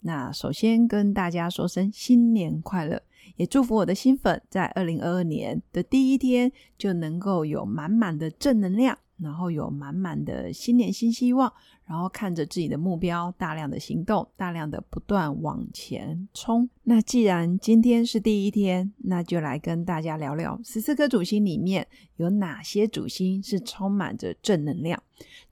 那首先跟大家说声新年快乐，也祝福我的新粉在二零二二年的第一天就能够有满满的正能量，然后有满满的新年新希望，然后看着自己的目标，大量的行动，大量的不断往前冲。那既然今天是第一天，那就来跟大家聊聊十四颗主星里面有哪些主星是充满着正能量，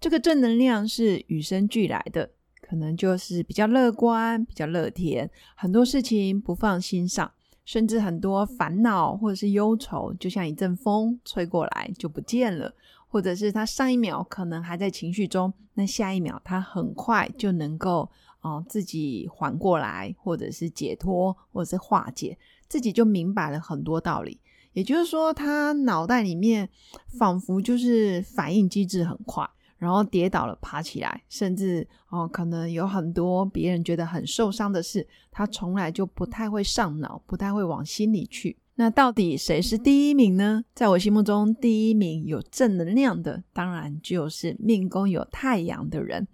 这个正能量是与生俱来的。可能就是比较乐观、比较乐天，很多事情不放心上，甚至很多烦恼或者是忧愁，就像一阵风吹过来就不见了，或者是他上一秒可能还在情绪中，那下一秒他很快就能够哦自己缓过来，或者是解脱，或者是化解，自己就明白了很多道理。也就是说，他脑袋里面仿佛就是反应机制很快。然后跌倒了，爬起来，甚至哦，可能有很多别人觉得很受伤的事，他从来就不太会上脑，不太会往心里去。那到底谁是第一名呢？在我心目中，第一名有正能量的，当然就是命宫有太阳的人。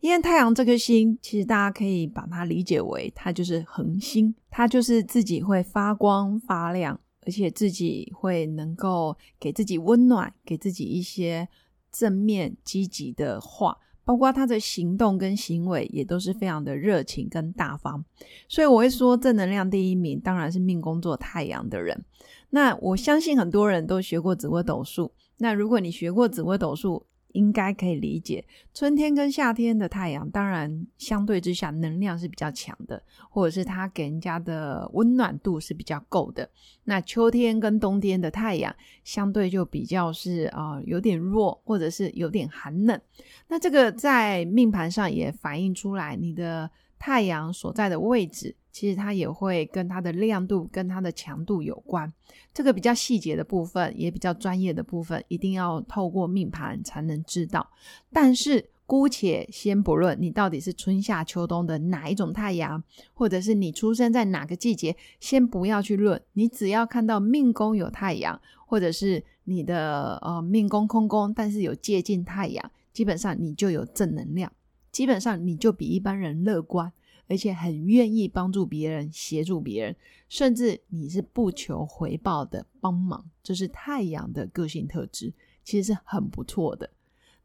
因为太阳这颗星，其实大家可以把它理解为，它就是恒星，它就是自己会发光发亮，而且自己会能够给自己温暖，给自己一些。正面积极的话，包括他的行动跟行为也都是非常的热情跟大方，所以我会说正能量第一名当然是命宫做太阳的人。那我相信很多人都学过紫微斗数，那如果你学过紫微斗数，应该可以理解，春天跟夏天的太阳，当然相对之下能量是比较强的，或者是它给人家的温暖度是比较够的。那秋天跟冬天的太阳，相对就比较是啊有点弱，或者是有点寒冷。那这个在命盘上也反映出来，你的太阳所在的位置。其实它也会跟它的亮度、跟它的强度有关。这个比较细节的部分，也比较专业的部分，一定要透过命盘才能知道。但是姑且先不论你到底是春夏秋冬的哪一种太阳，或者是你出生在哪个季节，先不要去论。你只要看到命宫有太阳，或者是你的呃命宫空宫，但是有接近太阳，基本上你就有正能量，基本上你就比一般人乐观。而且很愿意帮助别人、协助别人，甚至你是不求回报的帮忙，这是太阳的个性特质，其实是很不错的。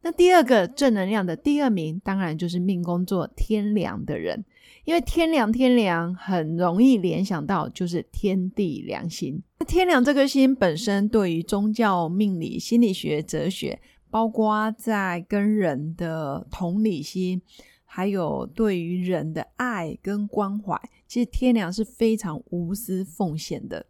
那第二个正能量的第二名，当然就是命宫作天良的人，因为天良天良很容易联想到就是天地良心。那天良这颗星本身对于宗教、命理、心理学、哲学，包括在跟人的同理心。还有对于人的爱跟关怀，其实天良是非常无私奉献的。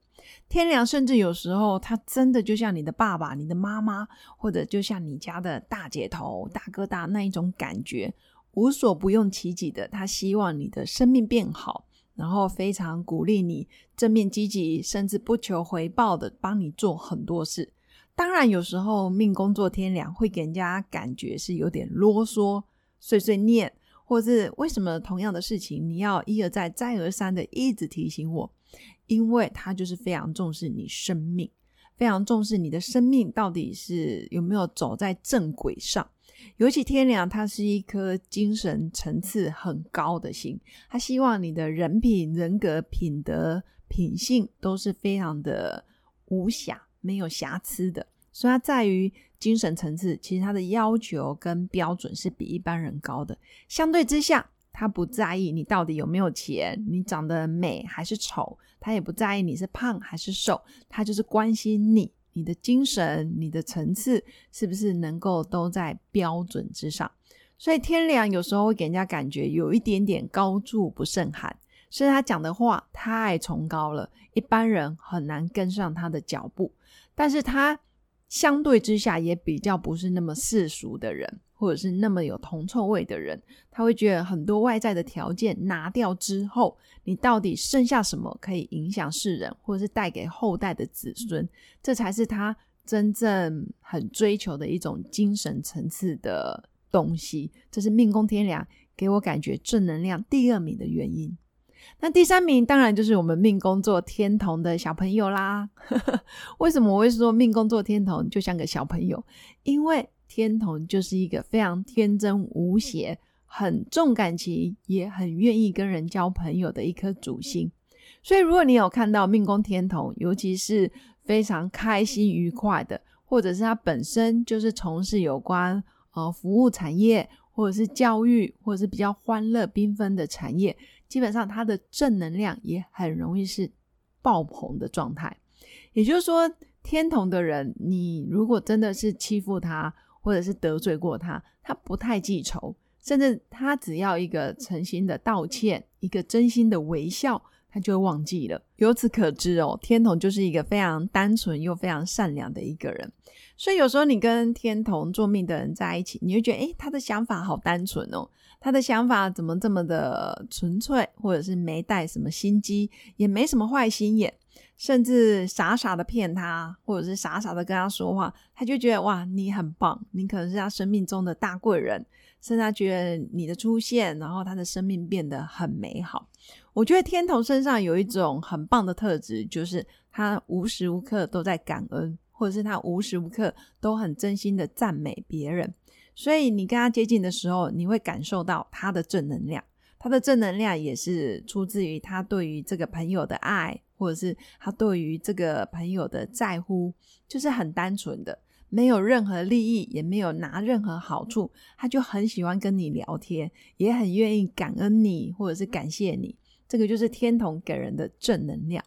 天良甚至有时候，他真的就像你的爸爸、你的妈妈，或者就像你家的大姐头、大哥大那一种感觉，无所不用其极的。他希望你的生命变好，然后非常鼓励你正面积极，甚至不求回报的帮你做很多事。当然，有时候命工作天良会给人家感觉是有点啰嗦、碎碎念。或是为什么同样的事情你要一而再再而三的一直提醒我？因为他就是非常重视你生命，非常重视你的生命到底是有没有走在正轨上。尤其天良，它是一颗精神层次很高的心，他希望你的人品、人格、品德、品性都是非常的无瑕、没有瑕疵的。所以它在于精神层次，其实他的要求跟标准是比一般人高的。相对之下，他不在意你到底有没有钱，你长得美还是丑，他也不在意你是胖还是瘦，他就是关心你，你的精神、你的层次是不是能够都在标准之上。所以天良有时候会给人家感觉有一点点高处不胜寒，是他讲的话太崇高了，一般人很难跟上他的脚步，但是他。相对之下，也比较不是那么世俗的人，或者是那么有铜臭味的人，他会觉得很多外在的条件拿掉之后，你到底剩下什么可以影响世人，或者是带给后代的子孙？这才是他真正很追求的一种精神层次的东西。这是命宫天梁给我感觉正能量第二名的原因。那第三名当然就是我们命宫做天同的小朋友啦。为什么我会说命宫做天同就像个小朋友？因为天同就是一个非常天真无邪、很重感情，也很愿意跟人交朋友的一颗主星。所以，如果你有看到命宫天同，尤其是非常开心愉快的，或者是他本身就是从事有关呃服务产业，或者是教育，或者是比较欢乐缤纷的产业，基本上他的正能量也很容易是爆棚的状态。也就是说，天同的人，你如果真的是欺负他，或者是得罪过他，他不太记仇，甚至他只要一个诚心的道歉，一个真心的微笑，他就会忘记了。由此可知哦，天童就是一个非常单纯又非常善良的一个人。所以有时候你跟天童做命的人在一起，你会觉得，诶，他的想法好单纯哦，他的想法怎么这么的纯粹，或者是没带什么心机，也没什么坏心眼。甚至傻傻的骗他，或者是傻傻的跟他说话，他就觉得哇，你很棒，你可能是他生命中的大贵人，甚至他觉得你的出现，然后他的生命变得很美好。我觉得天童身上有一种很棒的特质，就是他无时无刻都在感恩，或者是他无时无刻都很真心的赞美别人。所以你跟他接近的时候，你会感受到他的正能量，他的正能量也是出自于他对于这个朋友的爱。或者是他对于这个朋友的在乎，就是很单纯的，没有任何利益，也没有拿任何好处，他就很喜欢跟你聊天，也很愿意感恩你，或者是感谢你。这个就是天同给人的正能量。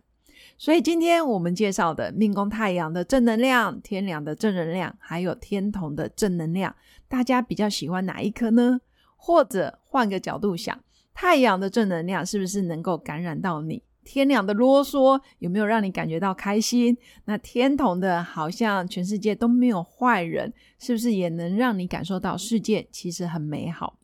所以今天我们介绍的命宫太阳的正能量、天梁的正能量，还有天同的正能量，大家比较喜欢哪一颗呢？或者换个角度想，太阳的正能量是不是能够感染到你？天亮的啰嗦有没有让你感觉到开心？那天同的好像全世界都没有坏人，是不是也能让你感受到世界其实很美好？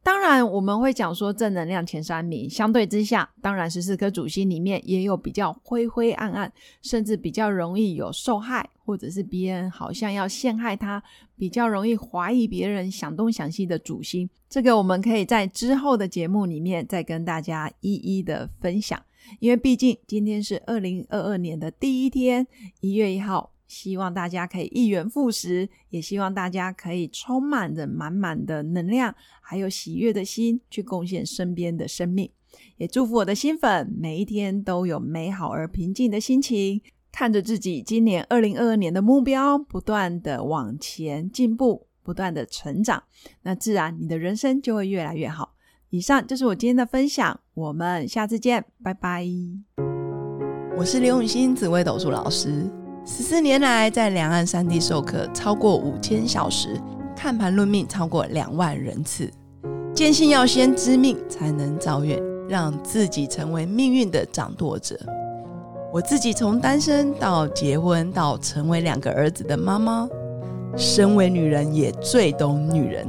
当然，我们会讲说正能量前三名，相对之下，当然十四颗主星里面也有比较灰灰暗暗，甚至比较容易有受害，或者是别人好像要陷害他，比较容易怀疑别人想东想西的主星。这个我们可以在之后的节目里面再跟大家一一的分享。因为毕竟今天是二零二二年的第一天，一月一号，希望大家可以一元复始，也希望大家可以充满着满满的能量，还有喜悦的心去贡献身边的生命。也祝福我的新粉每一天都有美好而平静的心情，看着自己今年二零二二年的目标不断的往前进步，不断的成长，那自然你的人生就会越来越好。以上就是我今天的分享，我们下次见，拜拜。我是刘永新紫微斗数老师，十四年来在两岸三地授课超过五千小时，看盘论命超过两万人次，坚信要先知命才能造运，让自己成为命运的掌舵者。我自己从单身到结婚，到成为两个儿子的妈妈，身为女人也最懂女人。